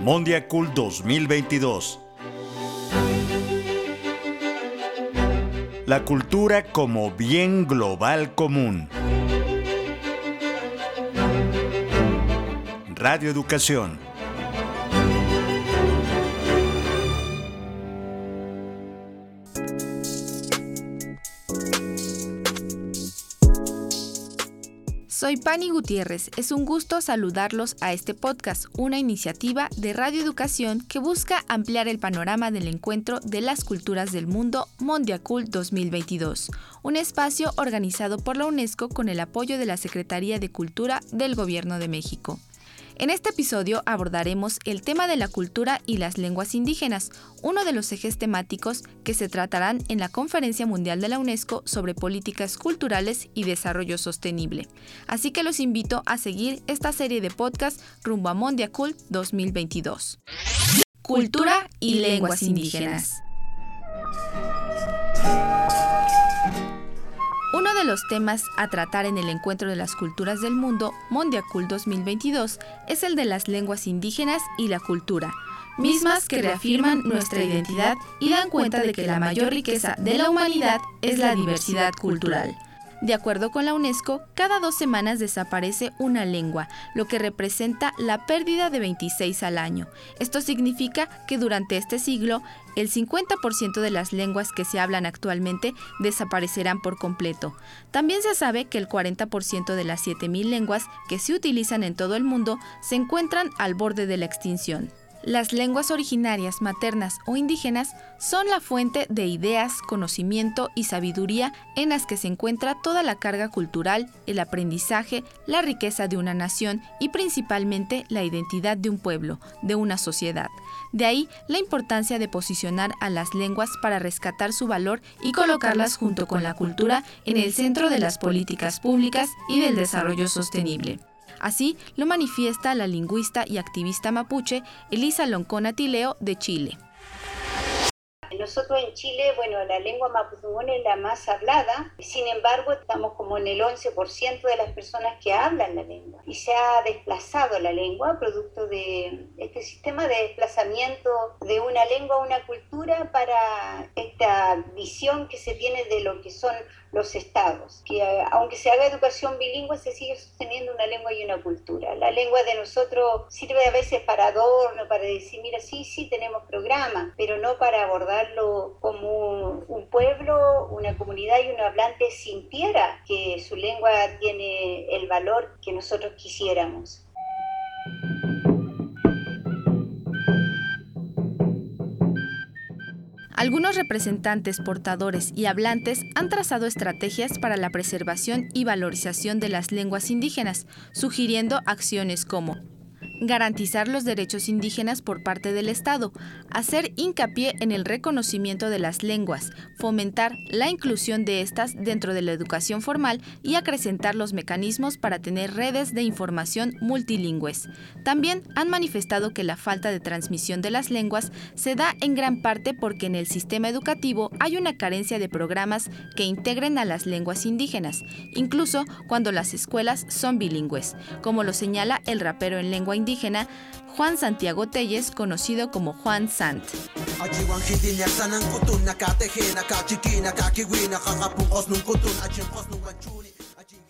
Mondiacul 2022. La cultura como bien global común. Radio Educación Soy Pani Gutiérrez. Es un gusto saludarlos a este podcast, una iniciativa de Radio Educación que busca ampliar el panorama del encuentro de las culturas del mundo Mondiacul 2022, un espacio organizado por la UNESCO con el apoyo de la Secretaría de Cultura del Gobierno de México. En este episodio abordaremos el tema de la cultura y las lenguas indígenas, uno de los ejes temáticos que se tratarán en la Conferencia Mundial de la UNESCO sobre Políticas Culturales y Desarrollo Sostenible. Así que los invito a seguir esta serie de podcast rumbo a Mondiacult 2022. Cultura y lenguas indígenas. Los temas a tratar en el Encuentro de las Culturas del Mundo, Mondiacul 2022, es el de las lenguas indígenas y la cultura, mismas que reafirman nuestra identidad y dan cuenta de que la mayor riqueza de la humanidad es la diversidad cultural. De acuerdo con la UNESCO, cada dos semanas desaparece una lengua, lo que representa la pérdida de 26 al año. Esto significa que durante este siglo, el 50% de las lenguas que se hablan actualmente desaparecerán por completo. También se sabe que el 40% de las 7.000 lenguas que se utilizan en todo el mundo se encuentran al borde de la extinción. Las lenguas originarias, maternas o indígenas son la fuente de ideas, conocimiento y sabiduría en las que se encuentra toda la carga cultural, el aprendizaje, la riqueza de una nación y principalmente la identidad de un pueblo, de una sociedad. De ahí la importancia de posicionar a las lenguas para rescatar su valor y colocarlas junto con la cultura en el centro de las políticas públicas y del desarrollo sostenible. Así lo manifiesta la lingüista y activista mapuche Elisa Loncona Tileo de Chile. Nosotros en Chile, bueno, la lengua mapudungún es la más hablada, sin embargo estamos como en el 11% de las personas que hablan la lengua y se ha desplazado la lengua producto de este sistema de desplazamiento de una lengua a una cultura para esta visión que se tiene de lo que son los estados, que eh, aunque se haga educación bilingüe se sigue sosteniendo una lengua y una cultura. La lengua de nosotros sirve a veces para adorno, para decir, mira, sí, sí tenemos programa, pero no para abordarlo como un pueblo, una comunidad y un hablante sintiera que su lengua tiene el valor que nosotros quisiéramos. Algunos representantes, portadores y hablantes han trazado estrategias para la preservación y valorización de las lenguas indígenas, sugiriendo acciones como garantizar los derechos indígenas por parte del Estado, hacer hincapié en el reconocimiento de las lenguas, fomentar la inclusión de estas dentro de la educación formal y acrecentar los mecanismos para tener redes de información multilingües. También han manifestado que la falta de transmisión de las lenguas se da en gran parte porque en el sistema educativo hay una carencia de programas que integren a las lenguas indígenas, incluso cuando las escuelas son bilingües, como lo señala el rapero en lengua indígena indígena Juan Santiago Telles, conocido como Juan Sant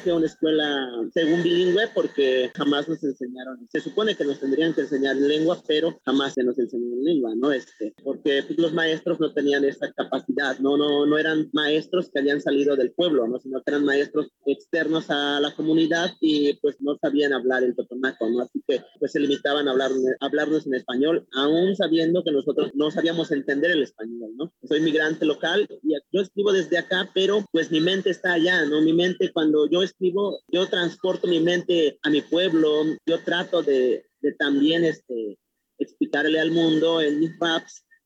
una escuela según bilingüe porque jamás nos enseñaron. Se supone que nos tendrían que enseñar lengua, pero jamás se nos enseñó lengua, ¿no? Este, porque pues, los maestros no tenían esa capacidad, ¿no? No, no eran maestros que habían salido del pueblo, ¿no? Sino que eran maestros externos a la comunidad y pues no sabían hablar el totonaco, ¿no? Así que pues se limitaban a hablar, hablarnos en español, aún sabiendo que nosotros no sabíamos entender el español, ¿no? Soy migrante local y yo escribo desde acá, pero pues mi mente está allá, ¿no? Mi mente cuando yo escribo, yo transporto mi mente a mi pueblo, yo trato de, también este, explicarle al mundo en mis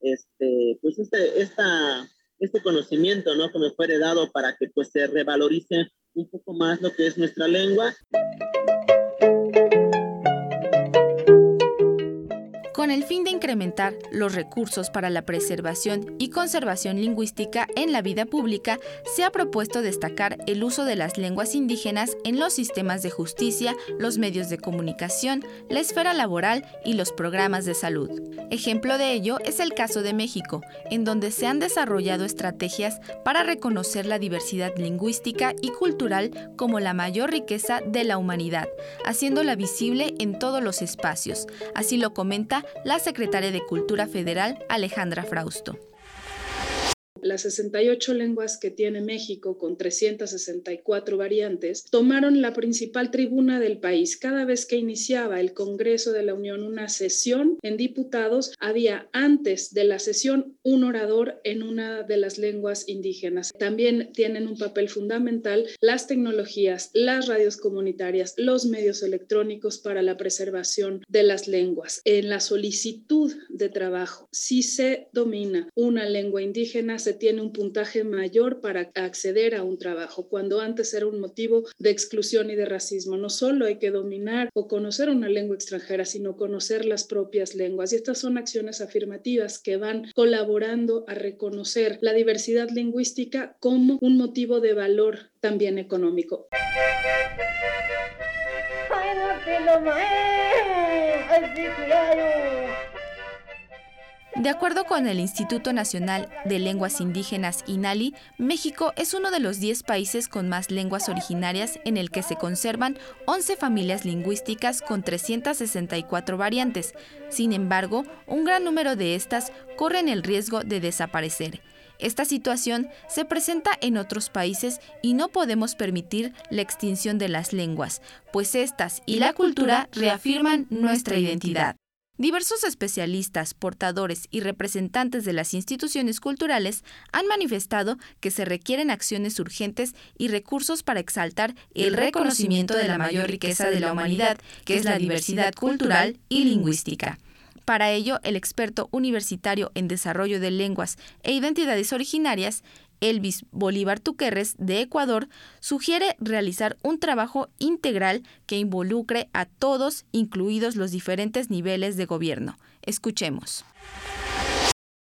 este, pues este, esta, este conocimiento, ¿no? Que me fue heredado para que pues se revalorice un poco más lo que es nuestra lengua. Con el fin de incrementar los recursos para la preservación y conservación lingüística en la vida pública, se ha propuesto destacar el uso de las lenguas indígenas en los sistemas de justicia, los medios de comunicación, la esfera laboral y los programas de salud. Ejemplo de ello es el caso de México, en donde se han desarrollado estrategias para reconocer la diversidad lingüística y cultural como la mayor riqueza de la humanidad, haciéndola visible en todos los espacios. Así lo comenta la secretaria de Cultura Federal, Alejandra Frausto las 68 lenguas que tiene México con 364 variantes, tomaron la principal tribuna del país. Cada vez que iniciaba el Congreso de la Unión una sesión en diputados, había antes de la sesión un orador en una de las lenguas indígenas. También tienen un papel fundamental las tecnologías, las radios comunitarias, los medios electrónicos para la preservación de las lenguas. En la solicitud de trabajo, si se domina una lengua indígena, se tiene un puntaje mayor para acceder a un trabajo, cuando antes era un motivo de exclusión y de racismo. No solo hay que dominar o conocer una lengua extranjera, sino conocer las propias lenguas. Y estas son acciones afirmativas que van colaborando a reconocer la diversidad lingüística como un motivo de valor también económico. De acuerdo con el Instituto Nacional de Lenguas Indígenas INALI, México es uno de los 10 países con más lenguas originarias en el que se conservan 11 familias lingüísticas con 364 variantes. Sin embargo, un gran número de estas corren el riesgo de desaparecer. Esta situación se presenta en otros países y no podemos permitir la extinción de las lenguas, pues estas y la cultura reafirman nuestra identidad. Diversos especialistas, portadores y representantes de las instituciones culturales han manifestado que se requieren acciones urgentes y recursos para exaltar el reconocimiento de la mayor riqueza de la humanidad, que es la diversidad cultural y lingüística. Para ello, el experto universitario en desarrollo de lenguas e identidades originarias, Elvis Bolívar Tuquerres, de Ecuador, sugiere realizar un trabajo integral que involucre a todos, incluidos los diferentes niveles de gobierno. Escuchemos.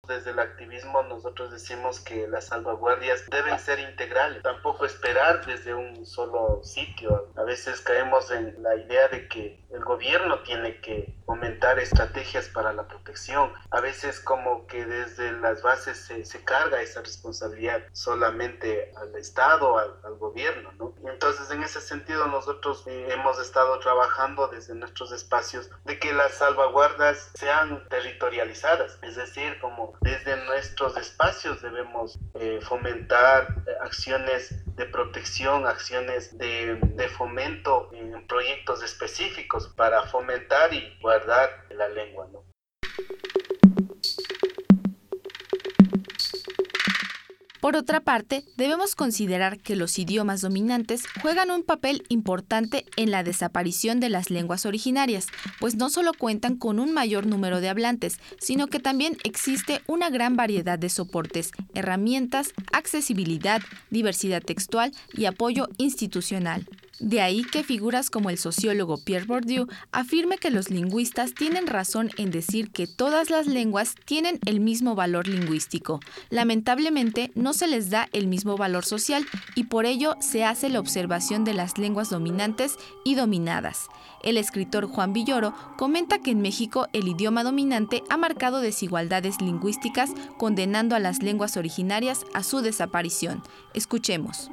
Desde el activismo nosotros decimos que las salvaguardias deben ser integrales, tampoco esperar desde un solo sitio. A veces caemos en la idea de que el gobierno tiene que fomentar estrategias para la protección. A veces como que desde las bases se, carga esa responsabilidad solamente al Estado, al, gobierno. ¿no? Entonces en ese sentido nosotros eh, hemos estado trabajando desde nuestros espacios de que las salvaguardas sean territorializadas, es decir, como desde nuestros espacios debemos eh, fomentar eh, acciones de protección, acciones de, de fomento en proyectos específicos para fomentar y guardar la lengua. ¿no? Por otra parte, debemos considerar que los idiomas dominantes juegan un papel importante en la desaparición de las lenguas originarias, pues no solo cuentan con un mayor número de hablantes, sino que también existe una gran variedad de soportes, herramientas, accesibilidad, diversidad textual y apoyo institucional. De ahí que figuras como el sociólogo Pierre Bourdieu afirme que los lingüistas tienen razón en decir que todas las lenguas tienen el mismo valor lingüístico. Lamentablemente no se les da el mismo valor social y por ello se hace la observación de las lenguas dominantes y dominadas. El escritor Juan Villoro comenta que en México el idioma dominante ha marcado desigualdades lingüísticas condenando a las lenguas originarias a su desaparición. Escuchemos.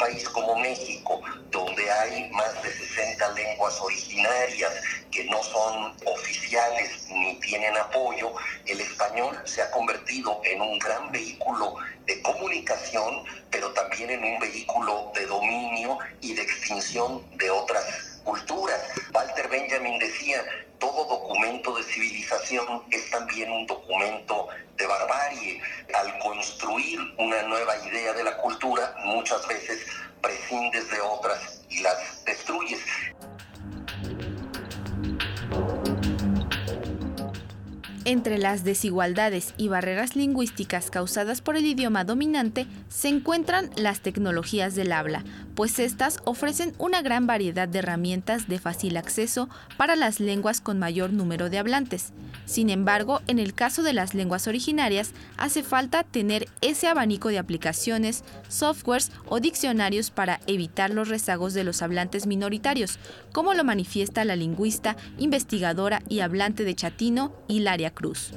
País como México, donde hay más de 60 lenguas originarias que no son oficiales ni tienen apoyo, el español se ha convertido en un gran vehículo de comunicación, pero también en un vehículo de dominio y de extinción de otras culturas. Walter Benjamin decía, todo documento de civilización es también un documento de barbarie. Al construir una nueva idea de la cultura, muchas veces prescindes de otras y las destruyes. Entre las desigualdades y barreras lingüísticas causadas por el idioma dominante se encuentran las tecnologías del habla, pues estas ofrecen una gran variedad de herramientas de fácil acceso para las lenguas con mayor número de hablantes. Sin embargo, en el caso de las lenguas originarias, hace falta tener ese abanico de aplicaciones, softwares o diccionarios para evitar los rezagos de los hablantes minoritarios, como lo manifiesta la lingüista, investigadora y hablante de chatino Hilaria Cruz.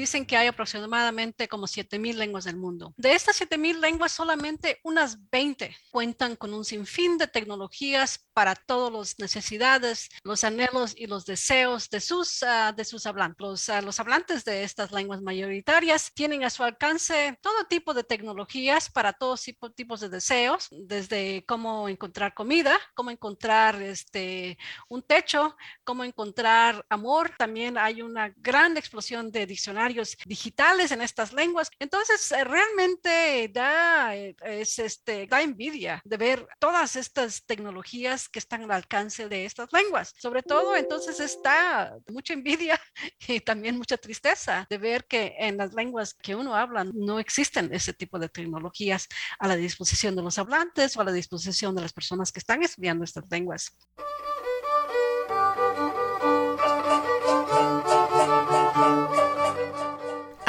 Dicen que hay aproximadamente como 7.000 lenguas del mundo. De estas 7.000 lenguas, solamente unas 20 cuentan con un sinfín de tecnologías para todas las necesidades, los anhelos y los deseos de sus, uh, de sus hablantes. Los, uh, los hablantes de estas lenguas mayoritarias tienen a su alcance todo tipo de tecnologías para todos tipo, tipos de deseos, desde cómo encontrar comida, cómo encontrar este, un techo, cómo encontrar amor. También hay una gran explosión de diccionarios digitales en estas lenguas. Entonces, eh, realmente da, eh, es, este, da envidia de ver todas estas tecnologías que están al alcance de estas lenguas. Sobre todo, entonces está mucha envidia y también mucha tristeza de ver que en las lenguas que uno habla no existen ese tipo de tecnologías a la disposición de los hablantes o a la disposición de las personas que están estudiando estas lenguas.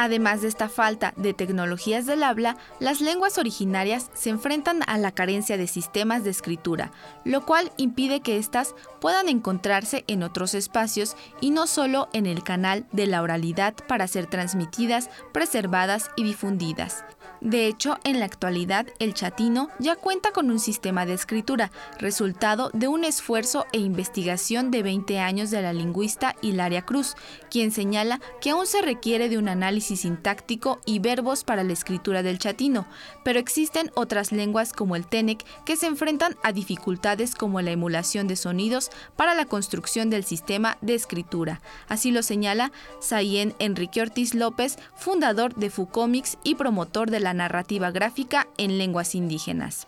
Además de esta falta de tecnologías del habla, las lenguas originarias se enfrentan a la carencia de sistemas de escritura, lo cual impide que éstas puedan encontrarse en otros espacios y no solo en el canal de la oralidad para ser transmitidas, preservadas y difundidas. De hecho, en la actualidad, el chatino ya cuenta con un sistema de escritura, resultado de un esfuerzo e investigación de 20 años de la lingüista Hilaria Cruz, quien señala que aún se requiere de un análisis sintáctico y verbos para la escritura del chatino, pero existen otras lenguas como el Tenec que se enfrentan a dificultades como la emulación de sonidos para la construcción del sistema de escritura. Así lo señala Sayen Enrique Ortiz López, fundador de Fucomics y promotor de la narrativa gráfica en lenguas indígenas.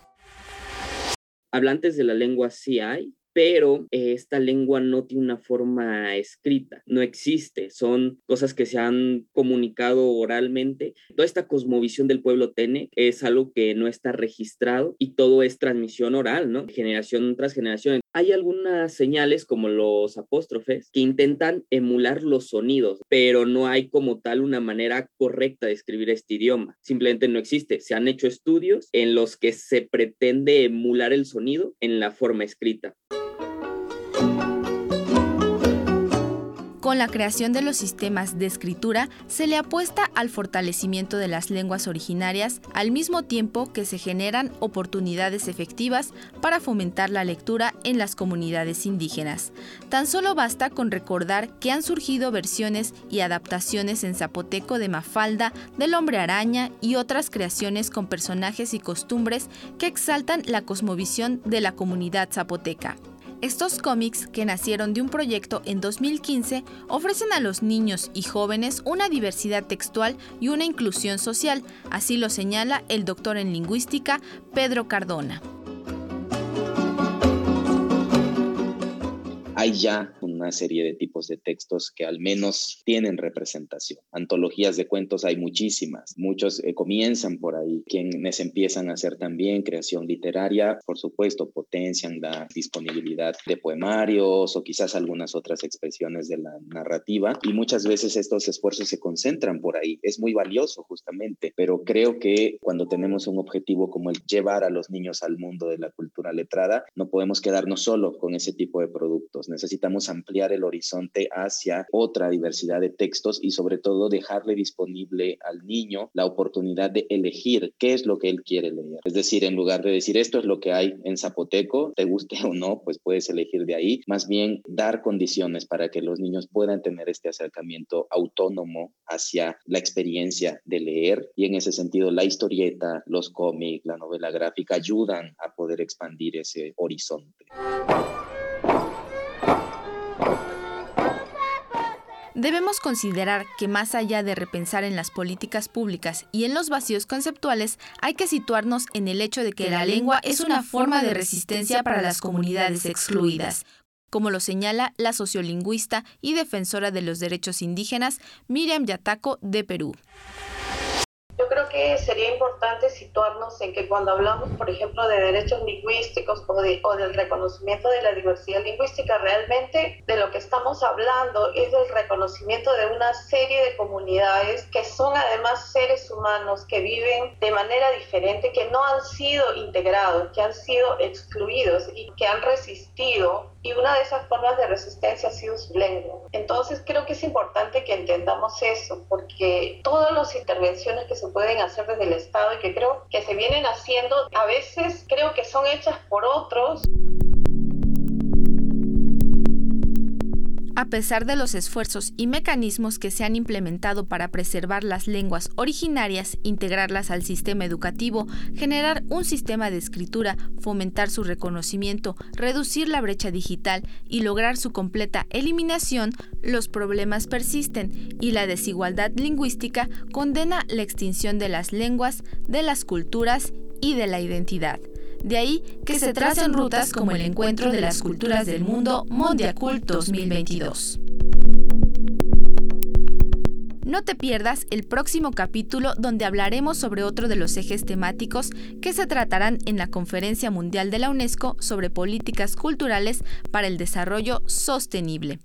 Hablantes de la lengua sí hay, pero eh, esta lengua no tiene una forma escrita, no existe, son cosas que se han comunicado oralmente. Toda esta cosmovisión del pueblo Tenec es algo que no está registrado y todo es transmisión oral, ¿no? Generación tras generación. Hay algunas señales como los apóstrofes que intentan emular los sonidos, pero no hay como tal una manera correcta de escribir este idioma. Simplemente no existe. Se han hecho estudios en los que se pretende emular el sonido en la forma escrita. Con la creación de los sistemas de escritura se le apuesta al fortalecimiento de las lenguas originarias al mismo tiempo que se generan oportunidades efectivas para fomentar la lectura en las comunidades indígenas. Tan solo basta con recordar que han surgido versiones y adaptaciones en zapoteco de Mafalda, del hombre araña y otras creaciones con personajes y costumbres que exaltan la cosmovisión de la comunidad zapoteca. Estos cómics, que nacieron de un proyecto en 2015, ofrecen a los niños y jóvenes una diversidad textual y una inclusión social, así lo señala el doctor en lingüística Pedro Cardona. Hay ya una serie de tipos de textos que al menos tienen representación. Antologías de cuentos hay muchísimas, muchos eh, comienzan por ahí, quienes empiezan a hacer también creación literaria, por supuesto, potencian la disponibilidad de poemarios o quizás algunas otras expresiones de la narrativa. Y muchas veces estos esfuerzos se concentran por ahí. Es muy valioso justamente, pero creo que cuando tenemos un objetivo como el llevar a los niños al mundo de la cultura letrada, no podemos quedarnos solo con ese tipo de productos necesitamos ampliar el horizonte hacia otra diversidad de textos y sobre todo dejarle disponible al niño la oportunidad de elegir qué es lo que él quiere leer. Es decir, en lugar de decir esto es lo que hay en zapoteco, te guste o no, pues puedes elegir de ahí, más bien dar condiciones para que los niños puedan tener este acercamiento autónomo hacia la experiencia de leer y en ese sentido la historieta, los cómics, la novela gráfica ayudan a poder expandir ese horizonte. Debemos considerar que más allá de repensar en las políticas públicas y en los vacíos conceptuales, hay que situarnos en el hecho de que la lengua es una forma de resistencia para las comunidades excluidas, como lo señala la sociolingüista y defensora de los derechos indígenas Miriam Yataco de Perú. Yo creo que sería importante situarnos en que cuando hablamos, por ejemplo, de derechos lingüísticos o, del reconocimiento de la diversidad lingüística, realmente de lo que estamos hablando es del reconocimiento de una serie de comunidades que son además seres humanos que viven de manera diferente, que no han sido integrados, que han sido excluidos y que han resistido y una de esas formas de resistencia ha sido su lengua. Entonces creo que es importante que entendamos eso, porque todas las intervenciones que se pueden hacer desde el Estado y que creo que se vienen haciendo, a veces creo que son hechas por otros. A pesar de los esfuerzos y mecanismos que se han implementado para preservar las lenguas originarias, integrarlas al sistema educativo, generar un sistema de escritura, fomentar su reconocimiento, reducir la brecha digital y lograr su completa eliminación, los problemas persisten y la desigualdad lingüística condena la extinción de las lenguas, de las culturas y de la identidad. De ahí que se tracen rutas como el encuentro de las culturas del mundo Mondiacult 2022. No te pierdas el próximo capítulo donde hablaremos sobre otro de los ejes temáticos que se tratarán en la Conferencia Mundial de la UNESCO sobre Políticas Culturales para el Desarrollo Sostenible.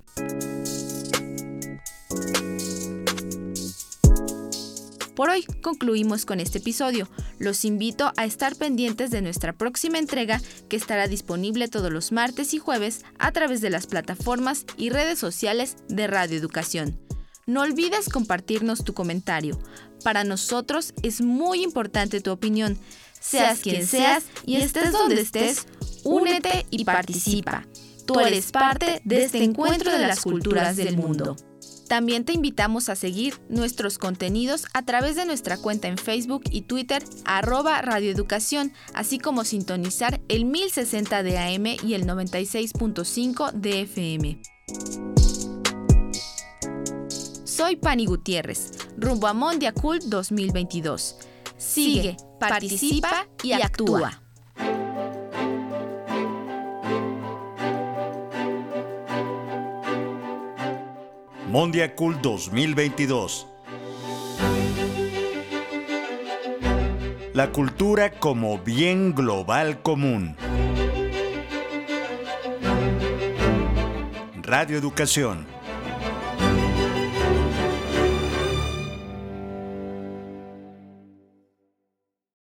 Por hoy concluimos con este episodio. Los invito a estar pendientes de nuestra próxima entrega que estará disponible todos los martes y jueves a través de las plataformas y redes sociales de Radio Educación. No olvides compartirnos tu comentario. Para nosotros es muy importante tu opinión. Seas quien seas y estés donde estés, únete y participa. Tú eres parte de este encuentro de las culturas del mundo. También te invitamos a seguir nuestros contenidos a través de nuestra cuenta en Facebook y Twitter arroba radioeducación, así como sintonizar el 1060 de AM y el 96.5 de FM. Soy Pani Gutiérrez, rumbo a Mondia Cult 2022. Sigue, participa y actúa. Mondiacult 2022. La cultura como bien global común. Radio Educación